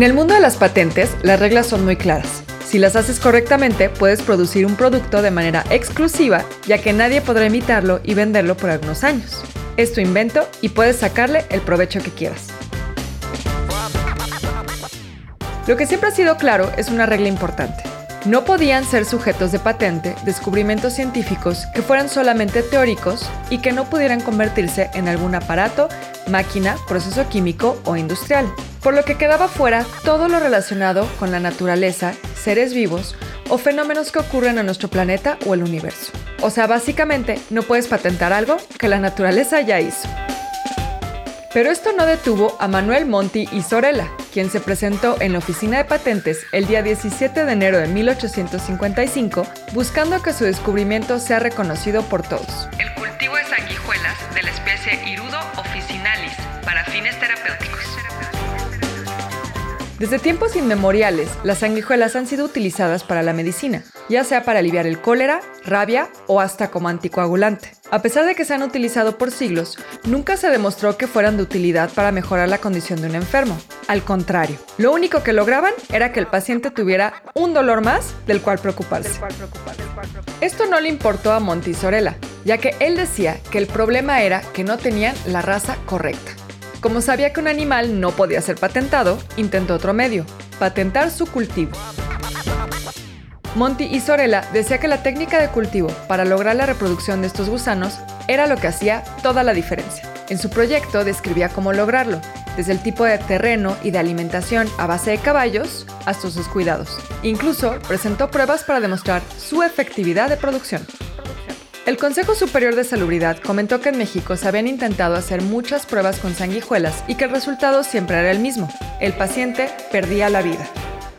En el mundo de las patentes, las reglas son muy claras. Si las haces correctamente, puedes producir un producto de manera exclusiva, ya que nadie podrá imitarlo y venderlo por algunos años. Es tu invento y puedes sacarle el provecho que quieras. Lo que siempre ha sido claro es una regla importante. No podían ser sujetos de patente descubrimientos científicos que fueran solamente teóricos y que no pudieran convertirse en algún aparato, máquina, proceso químico o industrial por lo que quedaba fuera todo lo relacionado con la naturaleza, seres vivos o fenómenos que ocurren en nuestro planeta o el universo. O sea, básicamente no puedes patentar algo que la naturaleza ya hizo. Pero esto no detuvo a Manuel Monti y Sorella, quien se presentó en la oficina de patentes el día 17 de enero de 1855 buscando que su descubrimiento sea reconocido por todos. Desde tiempos inmemoriales, las sanguijuelas han sido utilizadas para la medicina, ya sea para aliviar el cólera, rabia o hasta como anticoagulante. A pesar de que se han utilizado por siglos, nunca se demostró que fueran de utilidad para mejorar la condición de un enfermo. Al contrario, lo único que lograban era que el paciente tuviera un dolor más del cual preocuparse. Esto no le importó a Montisorella, ya que él decía que el problema era que no tenían la raza correcta. Como sabía que un animal no podía ser patentado, intentó otro medio, patentar su cultivo. Monty y Sorella decía que la técnica de cultivo para lograr la reproducción de estos gusanos era lo que hacía toda la diferencia. En su proyecto describía cómo lograrlo, desde el tipo de terreno y de alimentación a base de caballos hasta sus cuidados. Incluso presentó pruebas para demostrar su efectividad de producción. El Consejo Superior de Salubridad comentó que en México se habían intentado hacer muchas pruebas con sanguijuelas y que el resultado siempre era el mismo. El paciente perdía la vida.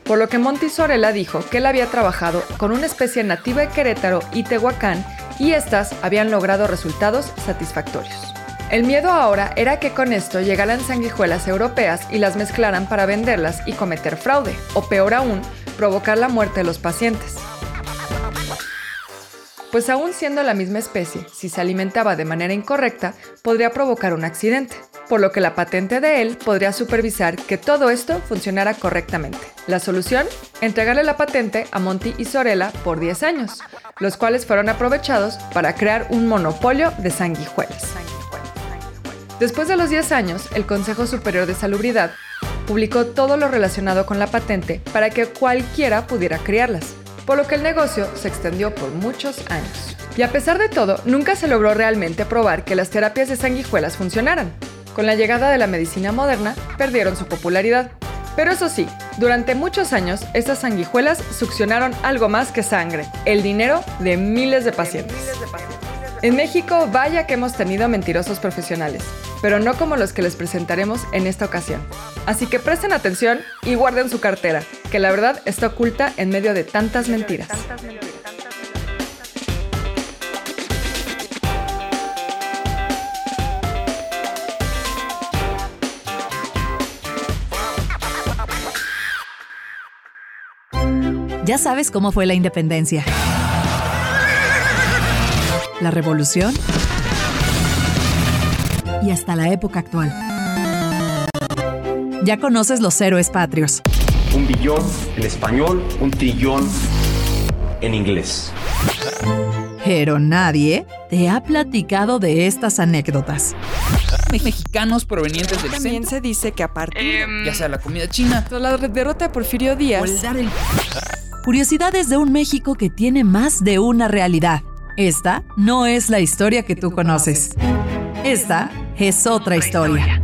Por lo que Montisorella dijo que él había trabajado con una especie nativa de Querétaro y Tehuacán y estas habían logrado resultados satisfactorios. El miedo ahora era que con esto llegaran sanguijuelas europeas y las mezclaran para venderlas y cometer fraude, o peor aún, provocar la muerte de los pacientes pues aún siendo la misma especie, si se alimentaba de manera incorrecta, podría provocar un accidente, por lo que la patente de él podría supervisar que todo esto funcionara correctamente. La solución, entregarle la patente a Monty y Sorella por 10 años, los cuales fueron aprovechados para crear un monopolio de sanguijuelas. Después de los 10 años, el Consejo Superior de Salubridad publicó todo lo relacionado con la patente para que cualquiera pudiera criarlas por lo que el negocio se extendió por muchos años. Y a pesar de todo, nunca se logró realmente probar que las terapias de sanguijuelas funcionaran. Con la llegada de la medicina moderna, perdieron su popularidad. Pero eso sí, durante muchos años, estas sanguijuelas succionaron algo más que sangre, el dinero de miles de pacientes. En México, vaya que hemos tenido mentirosos profesionales, pero no como los que les presentaremos en esta ocasión. Así que presten atención y guarden su cartera, que la verdad está oculta en medio de tantas mentiras. Ya sabes cómo fue la independencia la revolución y hasta la época actual. Ya conoces los héroes patrios. Un billón en español, un trillón en inglés. Pero nadie te ha platicado de estas anécdotas. Mexicanos provenientes del También se dice que a partir, em, ya sea la comida china, la derrota de Porfirio Díaz, Curiosidades de un México que tiene más de una realidad. Esta no es la historia que tú conoces. Esta es otra historia.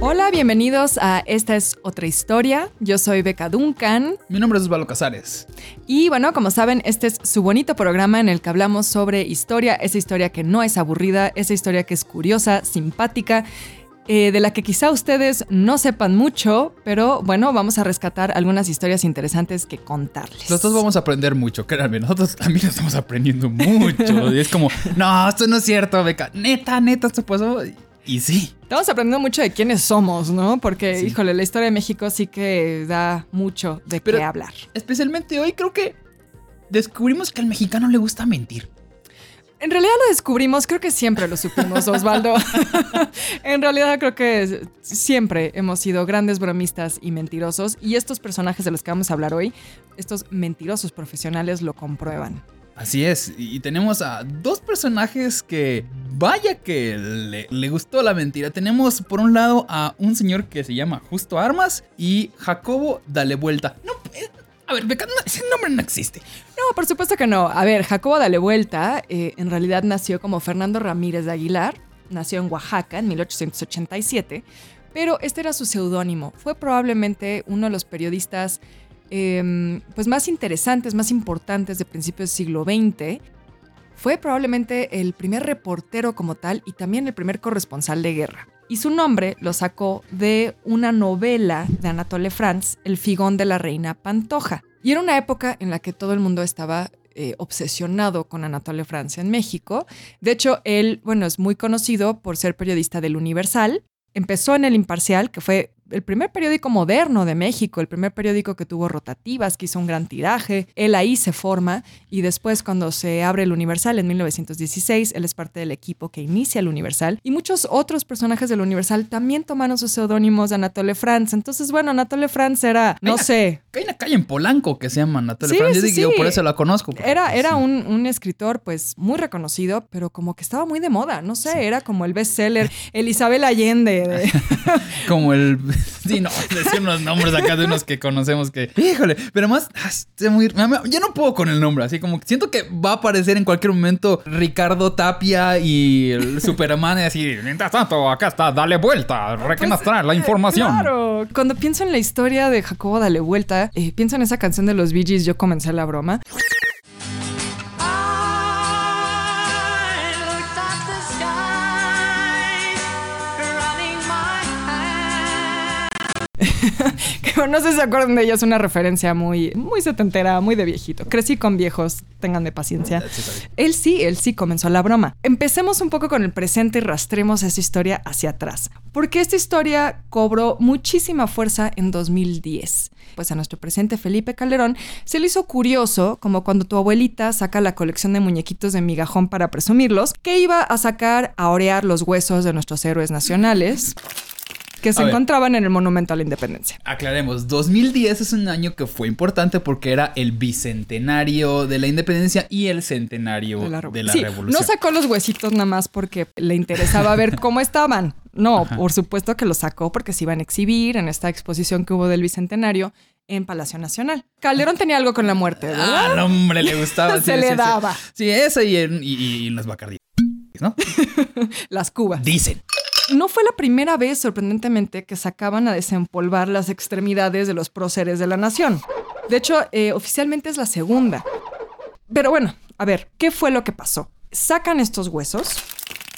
Hola, bienvenidos a Esta es otra historia. Yo soy Beca Duncan. Mi nombre es Osvaldo Casares. Y bueno, como saben, este es su bonito programa en el que hablamos sobre historia, esa historia que no es aburrida, esa historia que es curiosa, simpática eh, de la que quizá ustedes no sepan mucho, pero bueno, vamos a rescatar algunas historias interesantes que contarles. Nosotros vamos a aprender mucho, créanme, nosotros también estamos aprendiendo mucho. y es como, no, esto no es cierto, Beca, neta, neta, esto pasó. Y sí. Estamos aprendiendo mucho de quiénes somos, ¿no? Porque, híjole, la historia de México sí que da mucho de qué hablar. Especialmente hoy creo que descubrimos que al mexicano le gusta mentir. En realidad lo descubrimos, creo que siempre lo supimos, Osvaldo. en realidad creo que siempre hemos sido grandes bromistas y mentirosos y estos personajes de los que vamos a hablar hoy, estos mentirosos profesionales lo comprueban. Así es, y tenemos a dos personajes que vaya que le, le, gustó la mentira. Tenemos por un lado a un señor que se llama Justo Armas y Jacobo Dale Vuelta. No, a ver, ese nombre no existe. No, por supuesto que no. A ver, Jacobo Dale Vuelta eh, en realidad nació como Fernando Ramírez de Aguilar. Nació en Oaxaca en 1887. Pero este era su seudónimo. Fue probablemente uno de los periodistas em, pues más interesantes, más importantes de principios del siglo XX. Fue probablemente el primer reportero como tal y también el primer corresponsal de guerra y su nombre lo sacó de una novela de Anatole France, El figón de la reina Pantoja. Y era una época en la que todo el mundo estaba eh, obsesionado con Anatole France en México. De hecho, él, bueno, es muy conocido por ser periodista del Universal. Empezó en El Imparcial, que fue el primer periódico moderno de México, el primer periódico que tuvo rotativas, que hizo un gran tiraje. Él ahí se forma y después cuando se abre el Universal en 1916, él es parte del equipo que inicia el Universal y muchos otros personajes del Universal también tomaron sus seudónimos de Anatole France. Entonces, bueno, Anatole France era, no sé. hay una calle en Polanco que se llama Anatole France. Sí, Yo por eso la conozco. Era, era un, un, escritor pues muy reconocido, pero como que estaba muy de moda, no sé, era como el bestseller, el Isabel Allende. como el Sí, no, decir unos nombres acá de unos que conocemos que. Híjole, pero más. Ah, muy, ya no puedo con el nombre, así como siento que va a aparecer en cualquier momento Ricardo Tapia y el Superman y así. Mientras tanto, acá está, dale vuelta, pues, la información. Claro, cuando pienso en la historia de Jacobo Dale Vuelta, eh, pienso en esa canción de los Bee Gees, Yo comencé la broma. No sé si se acuerdan de ella, es una referencia muy, muy setentera, muy de viejito. Crecí con viejos, tengan paciencia. Él sí, él sí comenzó la broma. Empecemos un poco con el presente y rastremos esa historia hacia atrás. Porque esta historia cobró muchísima fuerza en 2010. Pues a nuestro presente Felipe Calderón se le hizo curioso, como cuando tu abuelita saca la colección de muñequitos de migajón para presumirlos, que iba a sacar a orear los huesos de nuestros héroes nacionales que se encontraban en el Monumento a la Independencia. Aclaremos, 2010 es un año que fue importante porque era el bicentenario de la independencia y el centenario de la, revolución. No sacó los huesitos nada más porque le interesaba ver cómo estaban. No, por supuesto que los sacó porque se iban a exhibir en esta exposición que hubo del bicentenario en Palacio Nacional. Calderón tenía algo con la muerte, ¿verdad? Ah, al hombre le gustaba. se le daba. Sí, eso y, y, las Bacardí, ¿no? las cubas. Dicen no fue la primera vez, sorprendentemente, que sacaban a desempolvar las extremidades de los próceres de la nación. De hecho, eh, oficialmente es la segunda. Pero bueno, a ver, ¿qué fue lo que pasó? Sacan estos huesos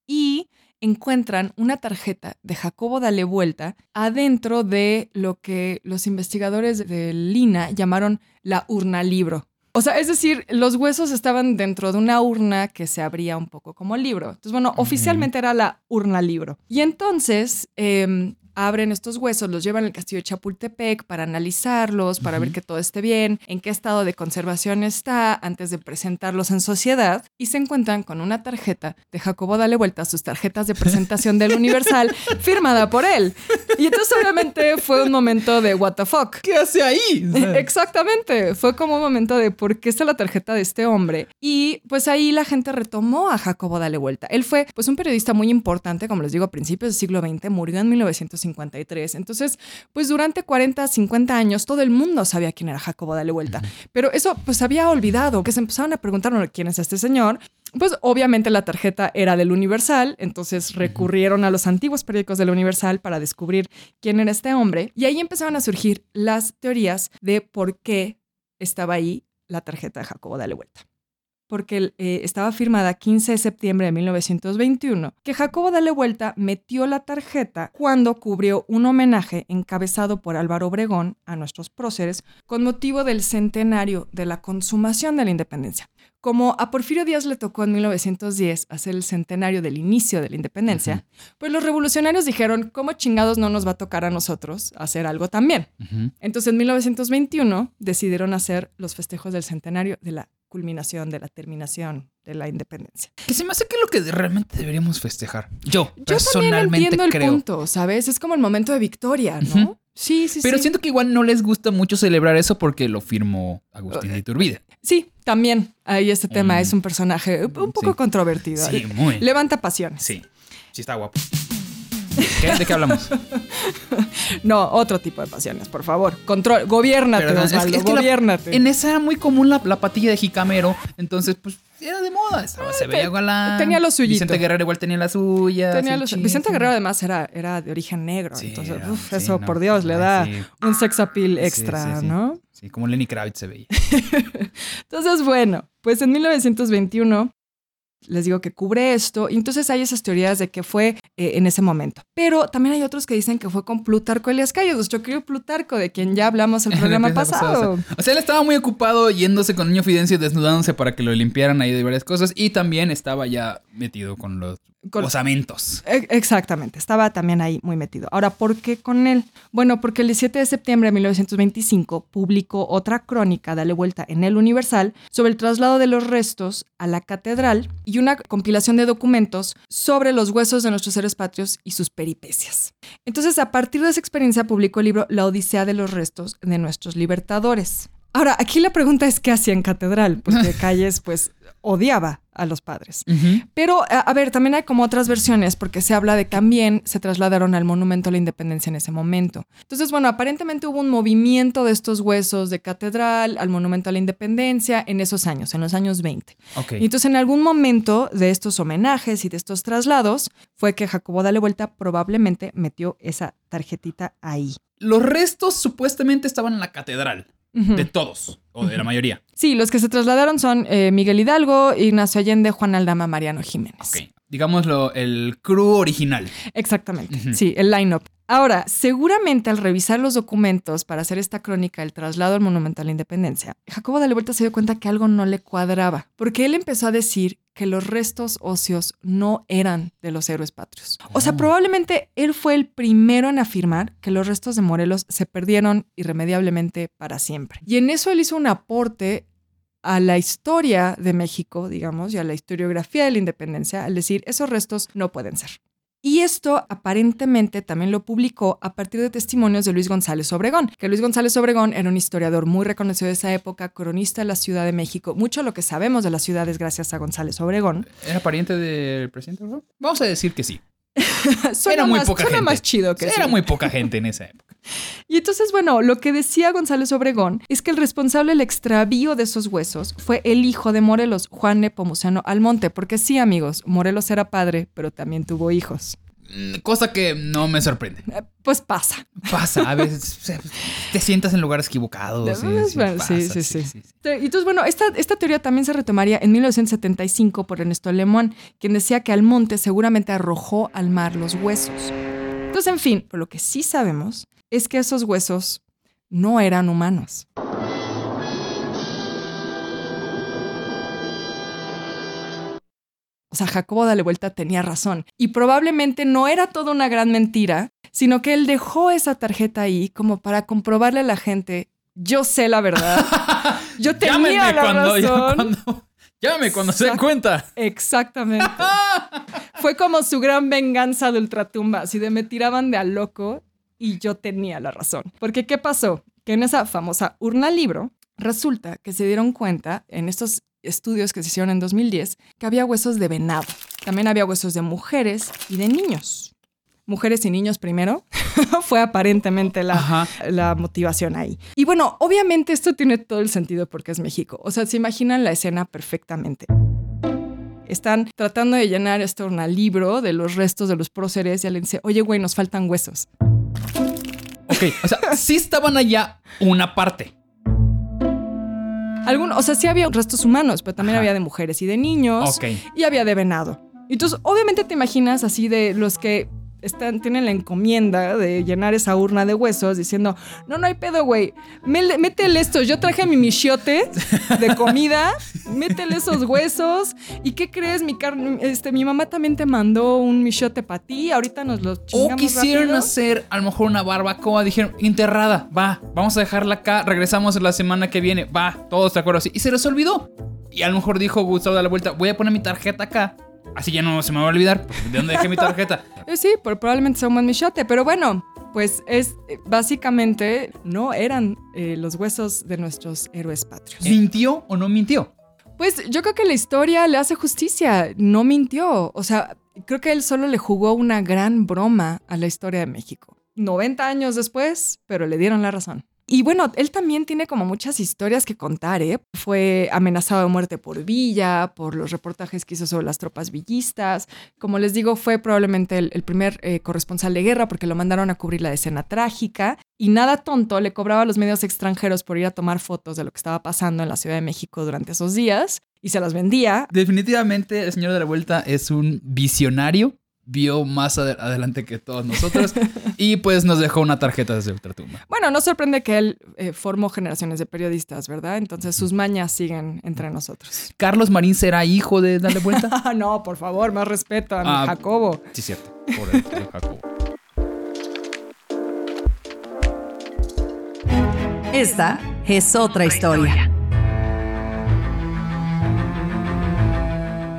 y encuentran una tarjeta de Jacobo Dale Vuelta adentro de lo que los investigadores de Lina llamaron la urna libro. O sea, es decir, los huesos estaban dentro de una urna que se abría un poco como libro. Entonces, bueno, oficialmente era la urna libro. Y entonces, eh, abren estos huesos, los llevan al castillo de Chapultepec para analizarlos, para ver que todo esté bien, en qué estado de conservación está antes de presentarlos en sociedad y se encuentran con una tarjeta de Jacobo Dale Vuelta a sus tarjetas de presentación del Universal firmada por él. Y entonces obviamente fue un momento de what the fuck. ¿Qué hace ahí? Exactamente, fue como un momento de por qué está la tarjeta de este hombre. Y pues ahí la gente retomó a Jacobo Dale Vuelta. Él fue pues un periodista muy importante, como les digo, a principios del siglo XX, murió en 1950 entonces, pues durante 40, 50 años todo el mundo sabía quién era Jacobo Dale Vuelta. Pero eso pues había olvidado, que se empezaron a preguntar quién es este señor. Pues obviamente la tarjeta era del Universal, entonces recurrieron a los antiguos periódicos del Universal para descubrir quién era este hombre y ahí empezaron a surgir las teorías de por qué estaba ahí la tarjeta de Jacobo Dale Vuelta porque eh, estaba firmada 15 de septiembre de 1921, que Jacobo Dale Vuelta metió la tarjeta cuando cubrió un homenaje encabezado por Álvaro Obregón a nuestros próceres con motivo del centenario de la consumación de la independencia. Como a Porfirio Díaz le tocó en 1910 hacer el centenario del inicio de la independencia, pues los revolucionarios dijeron, ¿cómo chingados no nos va a tocar a nosotros hacer algo también? Entonces en 1921 decidieron hacer los festejos del centenario de la culminación, de la terminación de la independencia. Que se me hace que es lo que realmente deberíamos festejar. Yo, Yo también personalmente el creo. punto, ¿sabes? Es como el momento de victoria, ¿no? Ujú. Sí, sí, Pero sí. siento que igual no les gusta mucho celebrar eso porque lo firmó Agustín de Iturbide. Sí, también ahí este tema Mm. es un personaje un un poco Sí. controvertido. Sí, muy. Levanta pasiones. Sí, sí está guapo. ¿Qué? ¿De qué hablamos? No, otro tipo de pasiones, por favor. Control, gobiérnate, es que- Osvaldo, es que la- gobiérnate. en esa era muy común la, la patilla de jicamero, entonces pues era de moda, estaba, se veía galán. tenía lo suyito. Vicente Guerrero igual tenía la suya. Tenía los- Vicente. Guerrero además era, era de origen negro, Sí, entonces era- uf, sí, eso no, por Dios le da sí. un sex appeal extra. ¿no? Sí, como Lenny Kravitz se veía. Entonces, bueno, pues en 1921 les digo que cubre esto, y entonces hay esas teorías de que fue eh, en ese momento. Pero también hay otros que dicen que fue con Plutarco Elias Calles, nuestro querido Plutarco, de quien ya hablamos el programa pasado. O sea, él estaba muy ocupado yéndose con Niño Fidencio y desnudándose para que lo limpiaran ahí de varias cosas. Y también estaba ya metido con los Con- osamentos. Exactamente, estaba también ahí muy metido. Ahora, ¿por qué con él? Bueno, porque el 17 de septiembre de 1925 publicó otra crónica, Dale Vuelta en el Universal, sobre el traslado de los restos a la catedral y una compilación de documentos sobre los huesos de nuestros seres patrios y sus peripecias. Entonces, a partir de esa experiencia, publicó el libro La Odisea de los restos de nuestros libertadores. Ahora, aquí la pregunta es qué hacía en catedral, porque Calles, pues, odiaba a los padres. Pero, a, a ver, también hay como otras versiones, porque se habla de que también se trasladaron al Monumento a la Independencia en ese momento. Entonces, bueno, aparentemente hubo un movimiento de estos huesos de catedral al Monumento a la Independencia en esos años, en los años 20. Ok. Y entonces, en algún momento de estos homenajes y de estos traslados, fue que Jacobo Dale Vuelta probablemente metió esa tarjetita ahí. Los restos supuestamente estaban en la catedral. De todos. O de la mayoría. Sí, los que se trasladaron son eh, Miguel Hidalgo, Ignacio Allende, Juan Aldama, Mariano Jiménez. Ok. Digámoslo, el crew original. Exactamente, sí, el line-up. Ahora, seguramente al revisar los documentos para hacer esta crónica del traslado al Monumento a la Independencia, Jacobo Dale Vuelta se dio cuenta que algo no le cuadraba, porque él empezó a decir que los restos óseos no eran de los héroes patrios. O sea, Oh. probablemente él fue el primero en afirmar que los restos de Morelos se perdieron irremediablemente para siempre. Y en eso él hizo un aporte a la historia de México, digamos, y a la historiografía de la independencia, al decir, esos restos no pueden ser. Y esto aparentemente también lo publicó a partir de testimonios de Luis González Obregón, que Luis González Obregón era un historiador muy reconocido de esa época, cronista de la Ciudad de México. Mucho de lo que sabemos de la ciudad es gracias a González Obregón. ¿Era pariente del presidente Obregón? Vamos a decir que sí. Suena Era muy más, poca suena gente. más chido que Era sí. muy poca gente en esa época. Y entonces, bueno, lo que decía González Obregón es que el responsable del extravío de esos huesos fue el hijo de Morelos, Juan Nepomuceno Almonte, porque sí, amigos, Morelos era padre, pero también tuvo hijos. Mm, Cosa que no me sorprende. Eh, Pues pasa. Pasa, a veces te sientas en lugares equivocados. Sí, sí, pasa, sí, sí, sí. Y entonces, bueno, esta, esta teoría también se retomaría en 1975 por Ernesto Lemón, quien decía que Almonte seguramente arrojó al mar los huesos. Entonces, en fin, lo que sí sabemos es que esos huesos no eran humanos. O sea, Jacobo Dale Vuelta tenía razón. Y probablemente no era toda una gran mentira, sino que él dejó esa tarjeta ahí como para comprobarle a la gente, yo sé la verdad. Yo tenía la cuando, razón. cuando- llámenme cuando se den cuenta. Exactamente. Fue como su gran venganza de ultratumba, así de me tiraban de a loco y yo tenía la razón. Porque ¿qué pasó? Que en esa famosa urna libro resulta que se dieron cuenta en estos estudios que se hicieron en 2010 que había huesos de venado. También había huesos de mujeres y de niños. Mujeres y niños primero fue aparentemente la, motivación ahí. Y bueno, obviamente esto tiene todo el sentido porque es México. O sea, se imaginan la escena perfectamente. Están tratando de llenar este libro de los restos de los próceres y alguien dice, oye, güey, nos faltan huesos. Ok, o sea, sí estaban allá una parte. Algún, o sea, sí había restos humanos, pero también Ajá. había de mujeres y de niños. Y había de venado. Entonces, obviamente te imaginas así de los que están, tienen la encomienda de llenar esa urna de huesos diciendo, no, no hay pedo, güey. Métele esto. Yo traje mi michiote de comida. métele esos huesos. ¿Y qué crees? Mi, carne, este, mi mamá también te mandó un michiote para ti. Ahorita nos lo O chingamos quisieron rápido". hacer a lo mejor una barbacoa. Dijeron, enterrada, va, vamos a dejarla acá. Regresamos la semana que viene, va, todos de acuerdo así. Y se les olvidó. Y a lo mejor dijo Gustavo de la vuelta, voy a poner mi tarjeta acá. Así ya no se me va a olvidar. ¿De dónde dejé mi tarjeta? Eh, sí, por- probablemente sea un buen michote, pero bueno, pues es eh, básicamente no eran eh, los huesos de nuestros héroes patrios. ¿Mintió o no mintió? Pues yo creo que la historia le hace justicia, no mintió. O sea, creo que él solo le jugó una gran broma a la historia de México. 90 años después, pero le dieron la razón. Y bueno, él también tiene como muchas historias que contar, ¿eh? Fue amenazado de muerte por Villa, por los reportajes que hizo sobre las tropas villistas. Como les digo, fue probablemente el, primer eh, corresponsal de guerra porque lo mandaron a cubrir la escena trágica. Y nada tonto, le cobraba a los medios extranjeros por ir a tomar fotos de lo que estaba pasando en la Ciudad de México durante esos días y se las vendía. Definitivamente el señor de la vuelta es un visionario. Vio más ade- adelante que todos nosotros. y pues nos dejó una tarjeta desde Ultratumba. Bueno, no sorprende que él eh, formó generaciones de periodistas, ¿verdad? Entonces sus mañas siguen entre nosotros. ¿Carlos Marín será hijo de Darle Vuelta? Ah, no, por favor, más respeto a mi Ah. Jacobo. sí, cierto. Por el Jacobo. Esta es otra historia.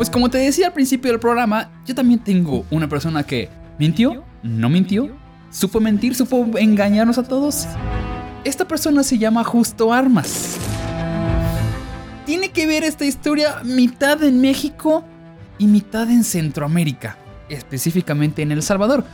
Pues como te decía al principio del programa, yo también tengo una persona que mintió, no mintió, supo mentir, supo engañarnos a todos. Esta persona se llama Justo Armas. Tiene que ver esta historia mitad en México y mitad en Centroamérica, específicamente en El Salvador.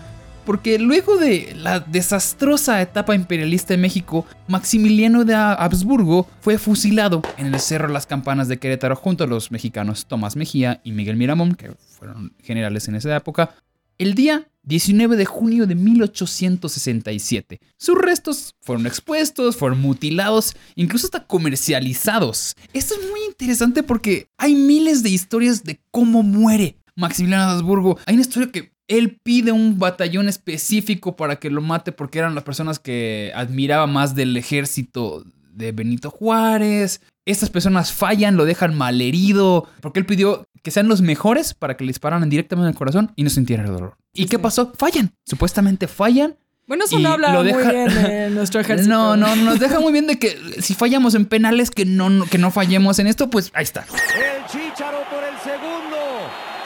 Porque luego de la desastrosa etapa imperialista en México, Maximiliano de Habsburgo fue fusilado en el Cerro Las Campanas de Querétaro junto a los mexicanos Tomás Mejía y Miguel Miramón, que fueron generales en esa época, el día 19 de junio de 1867. Sus restos fueron expuestos, fueron mutilados, incluso hasta comercializados. Esto es muy interesante porque hay miles de historias de cómo muere Maximiliano de Habsburgo. Hay una historia que él pide un batallón específico para que lo mate porque eran las personas que admiraba más del ejército de Benito Juárez. Estas personas fallan, lo dejan malherido, porque él pidió que sean los mejores para que le dispararan directamente en el corazón y no sintieran el dolor. ¿Y Sí, qué sí. pasó? Fallan. Supuestamente fallan. Bueno, eso no habla muy bien de nuestro ejército. No, no, nos deja muy bien de que si fallamos en penales, que no, no- que no fallemos en esto, pues ahí está. El Chícharo por el segundo.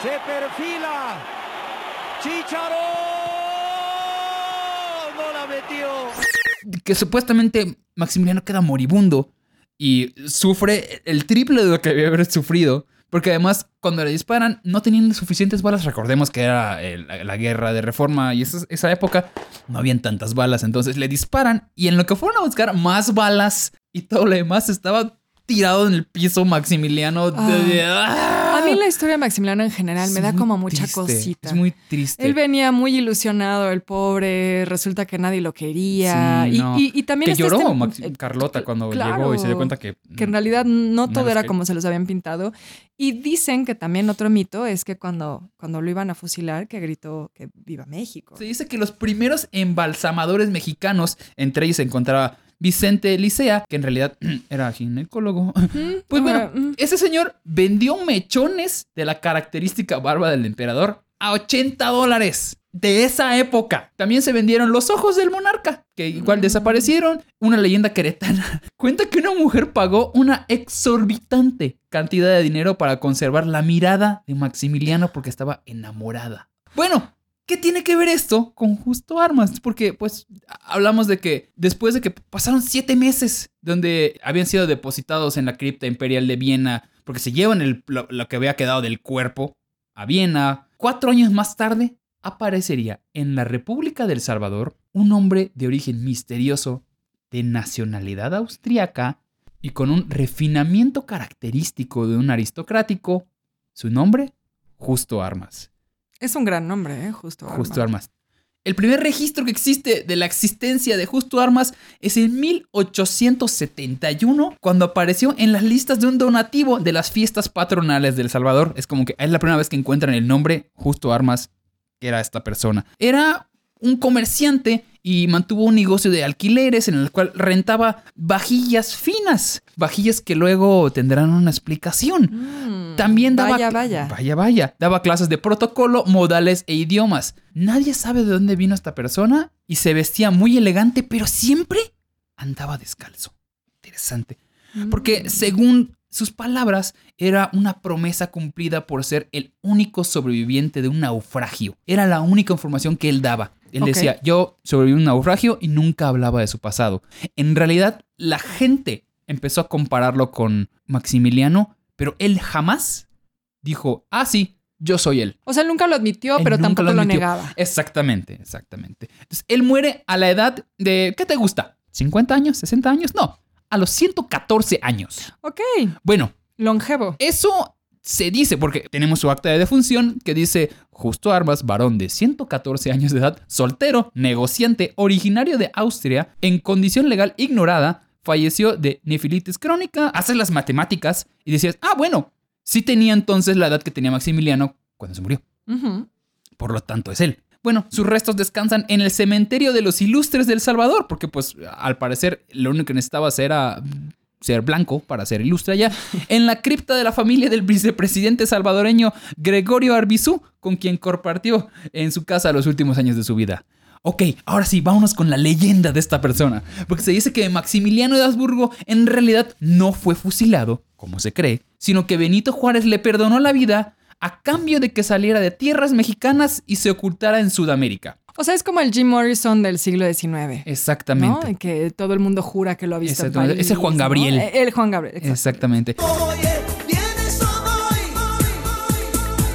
Se perfila. Chícharo. No la metió. que supuestamente Maximiliano queda moribundo y sufre el triple de lo que había haber sufrido. Porque además, cuando le disparan, no tenían suficientes balas. Recordemos que era eh, la, guerra de reforma y esa época no habían tantas balas. Entonces le disparan y en lo que fueron a buscar más balas y todo lo demás estaba tirado en el piso Maximiliano. de- ¡Ah! A mí la historia de Maximiliano en general me da como mucha triste, cosita. Es muy triste. Él venía muy ilusionado, el pobre, resulta que nadie lo quería. Sí, y, no. y- y también que lloró este- Maxi- eh, Carlota cuando claro, llegó y se dio cuenta que... que en realidad no todo era que- como se los habían pintado. Y dicen que también otro mito es que cuando, cuando lo iban a fusilar, que gritó que viva México. Se dice que los primeros embalsamadores mexicanos, entre ellos se encontraba Vicente Licea, que en realidad era ginecólogo. Pues bueno, ese señor vendió mechones de la característica barba del emperador a 80 dólares de esa época. También se vendieron los ojos del monarca, que igual Mm. desaparecieron. Una leyenda queretana cuenta que una mujer pagó una exorbitante cantidad de dinero para conservar la mirada de Maximiliano porque estaba enamorada. Bueno, ¿Qué tiene que ver esto con Justo Armas? Porque, pues, hablamos de que después de que pasaron siete meses donde habían sido depositados en la cripta imperial de Viena, porque se llevan el- lo, lo que había quedado del cuerpo a Viena, cuatro años más tarde aparecería en la República del Salvador un hombre de origen misterioso, de nacionalidad austríaca y con un refinamiento característico de un aristocrático. Su nombre, Justo Armas. Es un gran nombre, ¿eh? Justo. Justo Arma. Armas. El primer registro que existe de la existencia de Justo Armas es en 1871, cuando apareció en las listas de un donativo de las fiestas patronales del Salvador. Es como que es la primera vez que encuentran el nombre Justo Armas, que era esta persona. Era un comerciante y mantuvo un negocio de alquileres en el cual rentaba vajillas finas, vajillas que luego tendrán una explicación. Mm, También daba. Vaya, vaya. Vaya, vaya. Daba clases de protocolo, modales e idiomas. Nadie sabe de dónde vino esta persona y se vestía muy elegante, pero siempre andaba descalzo. Interesante. Mm. Porque según sus palabras era una promesa cumplida por ser el único sobreviviente de un naufragio. Era la única información que él daba. Él decía, yo sobreviví a un naufragio y nunca hablaba de su pasado. En realidad, la gente empezó a compararlo con Maximiliano, pero él jamás dijo, ah, sí, yo soy él. O sea, él nunca lo admitió, Él pero tampoco lo negaba. Exactamente, exactamente. Entonces, él muere a la edad de, ¿qué te gusta? ¿50 años? ¿60 años? No, a los 114 años. Ok, Bueno, longevo. eso se dice porque tenemos su acta de defunción que dice Justo Armas, varón de 114 años de edad, soltero, negociante, originario de Austria, en condición legal ignorada, falleció de nefilitis crónica. Haces las matemáticas y decías, ah, bueno, sí tenía entonces la edad que tenía Maximiliano cuando se murió. Por lo tanto, es él. Bueno, sus restos descansan en el cementerio de los ilustres del Salvador, porque pues al parecer lo único que necesitabas era ser blanco para ser ilustre allá, en la cripta de la familia del vicepresidente salvadoreño Gregorio Arbizú, con quien compartió en su casa los últimos años de su vida. Ok, ahora sí, vámonos con la leyenda de esta persona, porque se dice que Maximiliano de Habsburgo en realidad no fue fusilado, como se cree, sino que Benito Juárez le perdonó la vida a cambio de que saliera de tierras mexicanas y se ocultara en Sudamérica. O sea, es como el Jim Morrison del siglo XIX. Exactamente. que todo el mundo jura que lo ha visto. en. París, Ese Juan. Gabriel. Eh, El Juan Gabriel. Exactamente.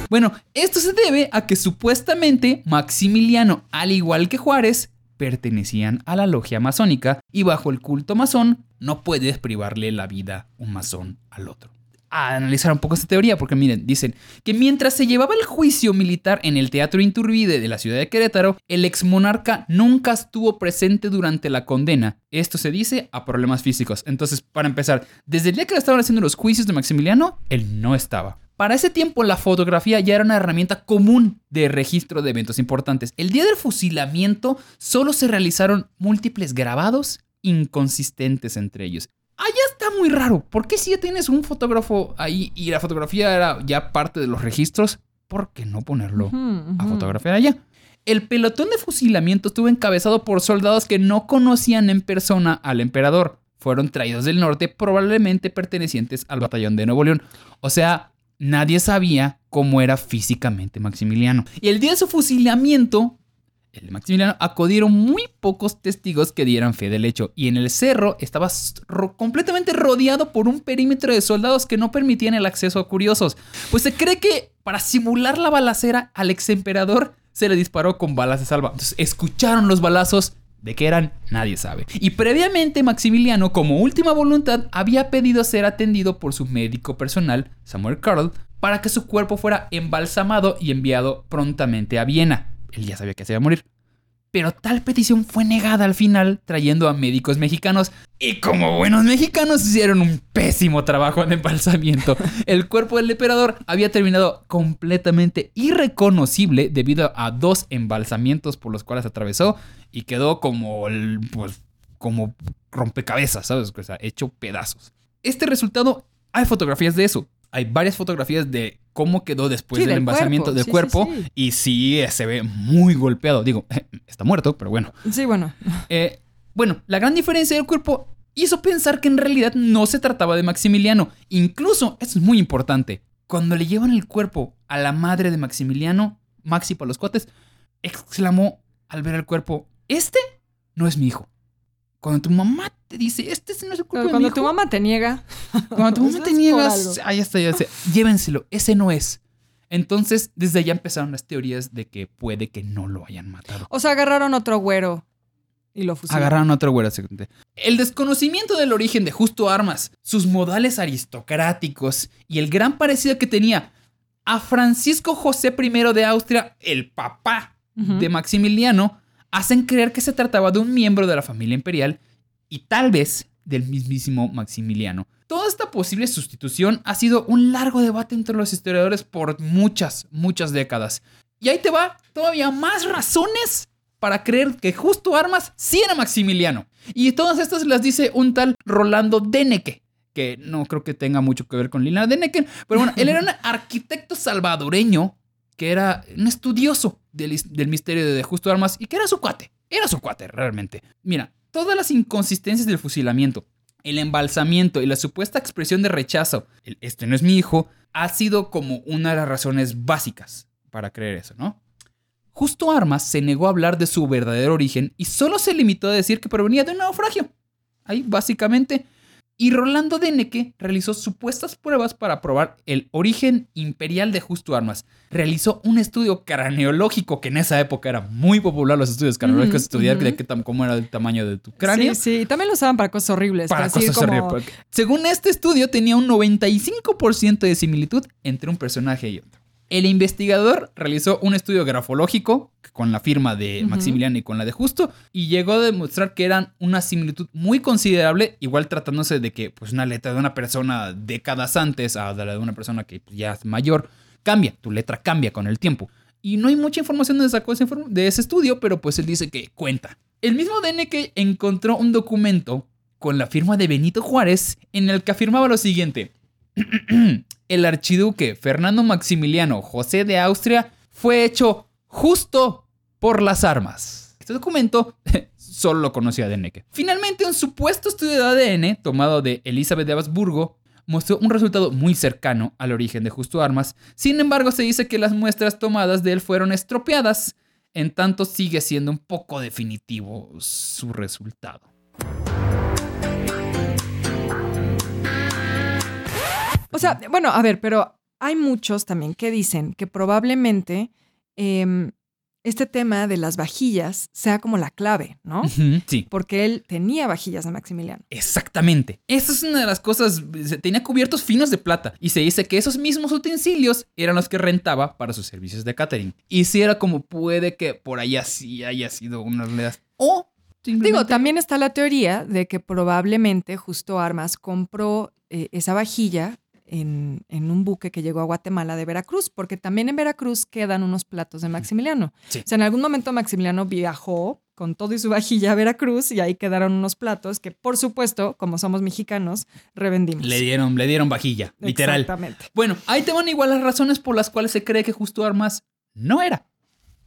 Bueno, esto se debe a que supuestamente Maximiliano, al igual que Juárez, pertenecían a la logia masónica y bajo el culto masón no puedes privarle la vida un masón al otro. A analizar un poco esta teoría, porque miren, dicen que mientras se llevaba el juicio militar en el Teatro Inturbide de la ciudad de Querétaro, el exmonarca nunca estuvo presente durante la condena. Esto se dice a problemas físicos. Entonces, para empezar, desde el día que le estaban haciendo los juicios de Maximiliano, él no estaba. Para ese tiempo la fotografía ya era una herramienta común de registro de eventos importantes. El día del fusilamiento solo se realizaron múltiples grabados inconsistentes entre ellos. Allá está muy raro. ¿Por qué si ya tienes un fotógrafo ahí y la fotografía era ya parte de los registros? ¿Por qué no ponerlo a fotografiar allá? El pelotón de fusilamiento estuvo encabezado por soldados que no conocían en persona al emperador. Fueron traídos del norte, probablemente pertenecientes al batallón de Nuevo León. O sea, nadie sabía cómo era físicamente Maximiliano. Y el día de su fusilamiento, el de Maximiliano, acudieron muy pocos testigos que dieran fe del hecho. Y en el cerro estaba completamente rodeado por un perímetro de soldados que no permitían el acceso a curiosos. Pues se cree que para simular la balacera al ex emperador se le disparó con balas de salva. Entonces escucharon los balazos. ¿De qué eran? Nadie sabe. Y previamente Maximiliano, como última voluntad, había pedido ser atendido por su médico personal, Samuel Carl, para que su cuerpo fuera embalsamado y enviado prontamente a Viena. Él ya sabía que se iba a morir. Pero tal petición fue negada al final, trayendo a médicos mexicanos. Y como buenos mexicanos hicieron un pésimo trabajo de embalsamiento. El cuerpo del emperador había terminado completamente irreconocible debido a dos embalsamientos por los cuales atravesó y quedó como el, pues, como rompecabezas, ¿sabes? O sea, hecho pedazos. Este resultado, hay fotografías de eso. Hay varias fotografías de cómo quedó después Sí, del del cuerpo. del Sí, cuerpo. sí. Y sí, eh, se ve muy golpeado. Digo, está muerto, pero bueno. Sí, bueno. Eh, bueno, la gran diferencia del cuerpo hizo pensar que en realidad no se trataba de Maximiliano. Incluso, esto es muy importante, cuando le llevan el cuerpo a la madre de Maximiliano, Maxi para los cuates, exclamó al ver el cuerpo, este no es mi hijo. Cuando tu mamá te dice, este no es el cuerpo Pero de mi cuando hijo", tu mamá te niega. cuando tu mamá te niegas, ahí está, ya sé, llévenselo, ese no es. Entonces, desde allá empezaron las teorías de que puede que no lo hayan matado. O sea, agarraron otro güero y lo fusilaron. Agarraron otro güero. El desconocimiento del origen de Justo Armas, sus modales aristocráticos y el gran parecido que tenía a Francisco José I de Austria, el papá de Maximiliano, hacen creer que se trataba de un miembro de la familia imperial y tal vez del mismísimo Maximiliano. Toda esta posible sustitución ha sido un largo debate entre los historiadores por muchas, muchas décadas. Y ahí te va todavía más razones para creer que Justo Armas sí era Maximiliano. Y todas estas las dice un tal Rolando Deneke, que no creo que tenga mucho que ver con Lina Deneke, pero bueno, él era un arquitecto salvadoreño que era un estudioso del, del misterio de Justo Armas y que era su cuate. Era su cuate, realmente. Mira, todas las inconsistencias del fusilamiento, el embalsamiento y la supuesta expresión de rechazo, el este no es mi hijo, ha sido como una de las razones básicas para creer eso, ¿no? Justo Armas se negó a hablar de su verdadero origen y solo se limitó a decir que provenía de un naufragio. Ahí, básicamente. Y Rolando Deneke realizó supuestas pruebas para probar el origen imperial de Justo Armas. Realizó un estudio craneológico, que en esa época era muy popular los estudios craneológicos, Ujú, estudiar de qué tam- cómo era el tamaño de tu cráneo. Sí, sí. Y también lo usaban para cosas horribles. Para cosas como- horribles, Según este estudio, tenía un 95% de similitud entre un personaje y otro. El investigador realizó un estudio grafológico con la firma de. Maximiliano y con la de Justo y llegó a demostrar que eran una similitud muy considerable, igual tratándose de que pues, una letra de una persona décadas antes a la de una persona que pues, ya es mayor cambia, tu letra cambia con el tiempo. Y no hay mucha información donde sacó de ese estudio, pero pues él dice que cuenta. El mismo DNK encontró un documento con la firma de Benito Juárez en el que afirmaba lo siguiente. el archiduque Fernando Maximiliano José de Austria fue hecho justo por las armas. Este documento solo lo conocía Deneke. Finalmente, un supuesto estudio de ADN tomado de Elizabeth de Habsburgo mostró un resultado muy cercano al origen de Justo Armas. Sin embargo, se dice que las muestras tomadas de él fueron estropeadas, en tanto sigue siendo un poco definitivo su resultado. O sea, bueno, a ver, pero hay muchos también que dicen que probablemente em, este tema de las vajillas sea como la clave, ¿no? Sí. Porque él tenía vajillas de Maximiliano. Exactamente. Esa es una de las cosas. Tenía cubiertos finos de plata. Y se dice que esos mismos utensilios eran los que rentaba para sus servicios de catering. Y si era como puede que por allá sí haya sido una las. O simplemente- Digo, también está la teoría de que probablemente Justo Armas compró eh, esa vajilla en, en un buque que llegó a Guatemala de Veracruz, porque también en Veracruz quedan unos platos de Maximiliano. Sí. O sea, en algún momento Maximiliano viajó con todo y su vajilla a Veracruz y ahí quedaron unos platos que, por supuesto, como somos mexicanos, revendimos. Le dieron, le dieron vajilla, literal. Exactamente. Bueno, ahí te van igual las razones por las cuales se cree que Justo Armas no era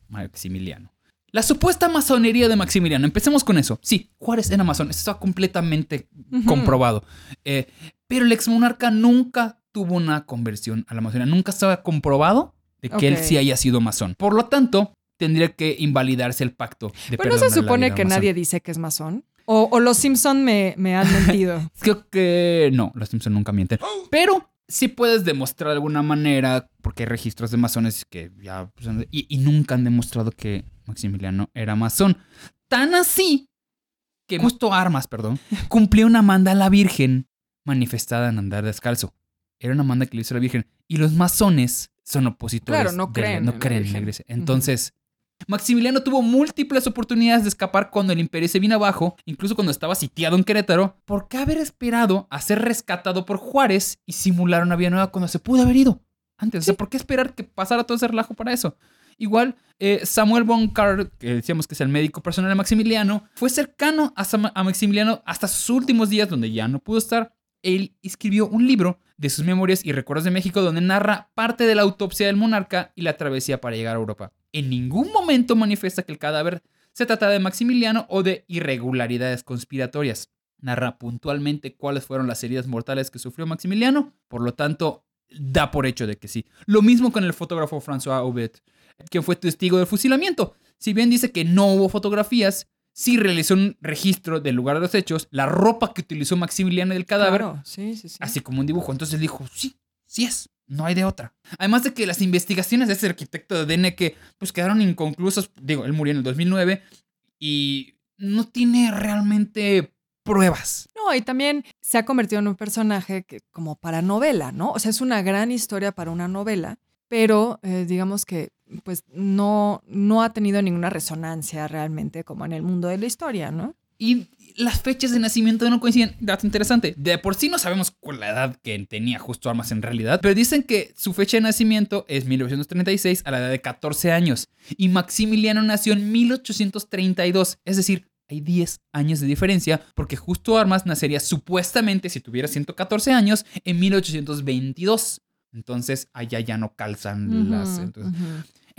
Maximiliano. La supuesta masonería de Maximiliano. Empecemos con eso. Sí, Juárez era masón. Eso está completamente comprobado. Eh, pero el ex monarca nunca tuvo una conversión a la masonería. Nunca estaba comprobado de que él sí haya sido masón. Por lo tanto, tendría que invalidarse el pacto de Pero no se supone que nadie dice que es masón. O, o los Simpson me, me han mentido. Creo que no, los Simpson nunca mienten. Pero sí puedes demostrar de alguna manera, porque hay registros de masones que ya... pues, y nunca han demostrado que Maximiliano era masón. Tan así que justo Armas, perdón, cumplió una manda a la Virgen manifestada en andar descalzo. Era una manda que le hizo la Virgen. Y los masones son opositores. Claro, no la- creen no en creen en la Virgen. iglesia. Entonces, Maximiliano tuvo múltiples oportunidades de escapar cuando el imperio se vino abajo, incluso cuando estaba sitiado en Querétaro. ¿Por qué haber esperado a ser rescatado por Juárez y simular una vida nueva cuando se pudo haber ido antes? O sea, ¿por qué esperar que pasara todo ese relajo para eso? Igual, eh, Samuel von Carr, que decíamos que es el médico personal de Maximiliano, fue cercano a, Sam- a Maximiliano hasta sus últimos días, donde ya no pudo estar. Él escribió un libro de sus memorias y recuerdos de México donde narra parte de la autopsia del monarca y la travesía para llegar a Europa. En ningún momento manifiesta que el cadáver se trata de Maximiliano o de irregularidades conspiratorias. Narra puntualmente cuáles fueron las heridas mortales que sufrió Maximiliano, por lo tanto, da por hecho de que sí. Lo mismo con el fotógrafo François Aubet, quien fue testigo del fusilamiento. Si bien dice que no hubo fotografías, sí realizó un registro del lugar de los hechos, la ropa que utilizó Maximiliano del cadáver, Claro, sí, sí, sí. así como un dibujo. Entonces dijo, sí, sí es, no hay de otra. Además de que las investigaciones de ese arquitecto de DN que pues quedaron inconclusas, digo, él murió en el 2009 y no tiene realmente pruebas. No, y también se ha convertido en un personaje que, como para novela, ¿no? O sea, es una gran historia para una novela, pero eh, digamos que pues no, no ha tenido ninguna resonancia realmente como en el mundo de la historia, ¿no? Y las fechas de nacimiento no coinciden. Dato interesante. De por sí no sabemos cuál la edad que tenía justo Armas en realidad, pero dicen que su fecha de nacimiento es 1936 a la edad de 14 años. Y Maximiliano nació en 1832. Es decir, hay 10 años de diferencia porque justo Armas nacería supuestamente, si tuviera 114 años, en 1822. Entonces allá ya no calzan las...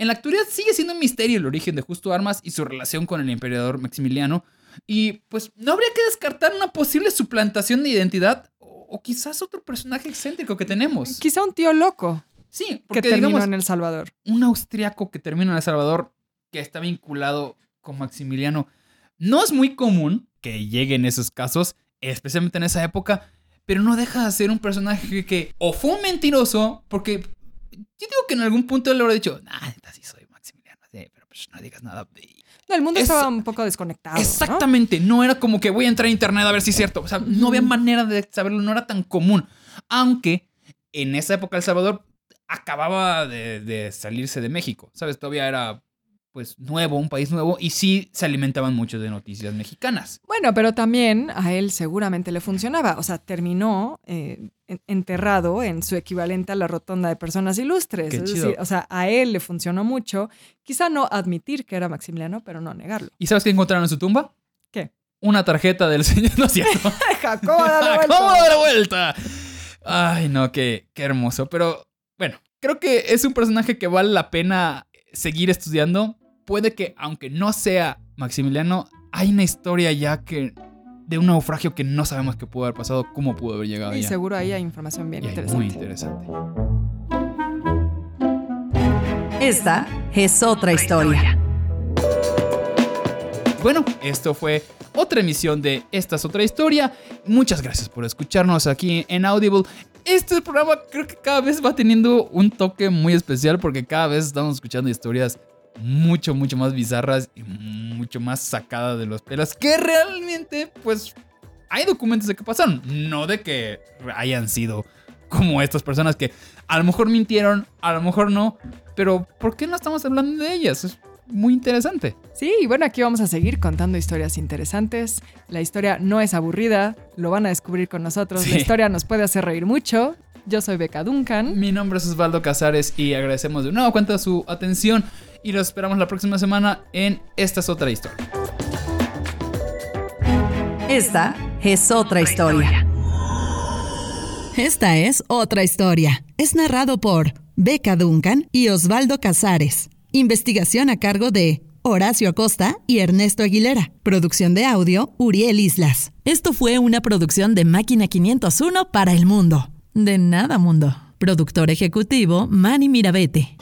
en la actualidad sigue siendo un misterio el origen de Justo Armas y su relación con el emperador Maximiliano, Y pues no habría que descartar una posible suplantación de identidad o, o quizás otro personaje excéntrico que tenemos. Quizá un tío loco Sí, que porque terminó digamos, en El Salvador. un austriaco que termina en El Salvador que está vinculado con Maximiliano. No es muy común que llegue en esos casos, especialmente en esa época, pero no deja de ser un personaje que o fue un mentiroso, porque yo digo que en algún punto él le habrá dicho, ah, sí soy Maximiliano, sí, pero pues no digas nada. No, el mundo estaba un poco desconectado. Exactamente, ¿no? era como que voy a entrar a internet a ver si es cierto. O sea, no había manera de saberlo, no era tan común. Aunque en esa época El Salvador acababa de, de salirse de México, ¿sabes? Todavía era pues nuevo, un país nuevo, y sí se alimentaban mucho de noticias mexicanas. Bueno, pero también a él seguramente le funcionaba. O sea, terminó eh, en- enterrado en su equivalente a la rotonda de personas ilustres. Qué es chido. decir, o sea, a él le funcionó mucho. Quizá no admitir que era Maximiliano, pero no negarlo. ¿Y sabes qué encontraron en su tumba? ¿Qué? Una tarjeta del señor, ¿no es cierto? Jacobo, dale vuelta. ¿Cómo dar vuelta? Ay, no, qué, qué hermoso. Pero bueno, creo que es un personaje que vale la pena seguir estudiando. Puede que, aunque no sea Maximiliano, hay una historia ya que de un naufragio que no sabemos qué pudo haber pasado, cómo pudo haber llegado Y allá. seguro ahí hay información bien Y hay interesante. muy interesante. Esta es otra historia. Bueno, esto fue otra emisión de Esta es otra historia. Muchas gracias por escucharnos aquí en Audible. Este programa creo que cada vez va teniendo un toque muy especial porque cada vez estamos escuchando historias mucho, mucho más bizarras y mucho más sacadas de los pelos que realmente, pues, hay documentos de que pasaron, no de que hayan sido como estas personas que a lo mejor mintieron, a lo mejor no, pero ¿por qué no estamos hablando de ellas? Es muy interesante. Sí, y bueno, aquí vamos a seguir contando historias interesantes. La historia no es aburrida, lo van a descubrir con nosotros. Sí. La historia nos puede hacer reír mucho. Yo soy Beca Duncan. Mi nombre es Osvaldo Casares y agradecemos de nuevo cuenta su atención y los esperamos la próxima semana en Esta es otra historia. Esta es otra historia. Esta es otra historia. Es narrado por Beca Duncan y Osvaldo Casares. Investigación a cargo de Horacio Acosta y Ernesto Aguilera. Producción de audio, Uriel Islas. Esto fue una producción de Máquina 501 para el mundo. De nada, mundo. Productor ejecutivo, Manny Mirabete.